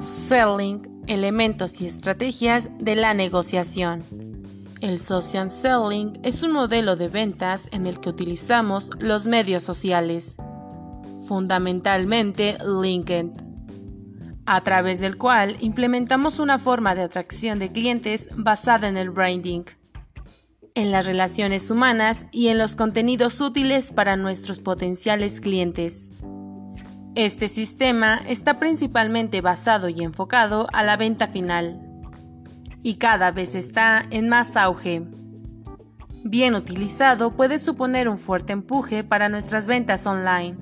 selling, elementos y estrategias de la negociación. El social selling es un modelo de ventas en el que utilizamos los medios sociales, fundamentalmente LinkedIn, a través del cual implementamos una forma de atracción de clientes basada en el branding, en las relaciones humanas y en los contenidos útiles para nuestros potenciales clientes. Este sistema está principalmente basado y enfocado a la venta final y cada vez está en más auge. Bien utilizado puede suponer un fuerte empuje para nuestras ventas online.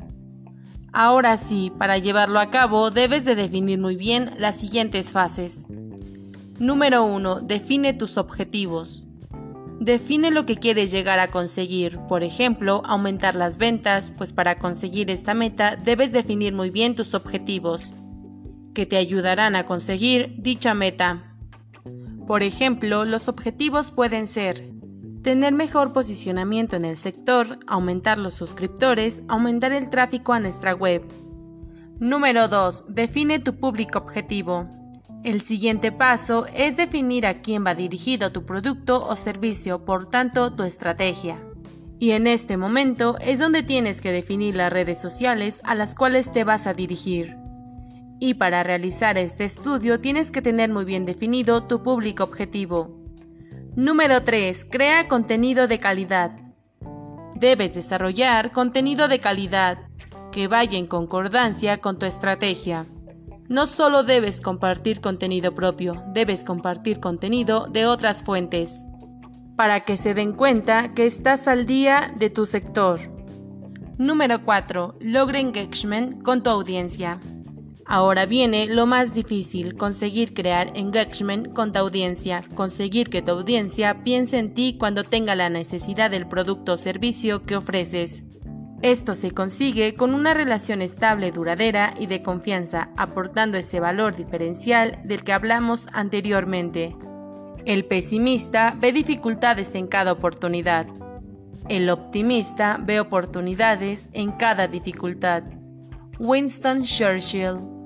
Ahora sí, para llevarlo a cabo debes de definir muy bien las siguientes fases. Número 1. Define tus objetivos. Define lo que quieres llegar a conseguir, por ejemplo, aumentar las ventas, pues para conseguir esta meta debes definir muy bien tus objetivos, que te ayudarán a conseguir dicha meta. Por ejemplo, los objetivos pueden ser tener mejor posicionamiento en el sector, aumentar los suscriptores, aumentar el tráfico a nuestra web. Número 2. Define tu público objetivo. El siguiente paso es definir a quién va dirigido tu producto o servicio, por tanto, tu estrategia. Y en este momento es donde tienes que definir las redes sociales a las cuales te vas a dirigir. Y para realizar este estudio tienes que tener muy bien definido tu público objetivo. Número 3. Crea contenido de calidad. Debes desarrollar contenido de calidad que vaya en concordancia con tu estrategia. No solo debes compartir contenido propio, debes compartir contenido de otras fuentes, para que se den cuenta que estás al día de tu sector. Número 4. Logra engagement con tu audiencia. Ahora viene lo más difícil, conseguir crear engagement con tu audiencia, conseguir que tu audiencia piense en ti cuando tenga la necesidad del producto o servicio que ofreces. Esto se consigue con una relación estable, duradera y de confianza, aportando ese valor diferencial del que hablamos anteriormente. El pesimista ve dificultades en cada oportunidad. El optimista ve oportunidades en cada dificultad. Winston Churchill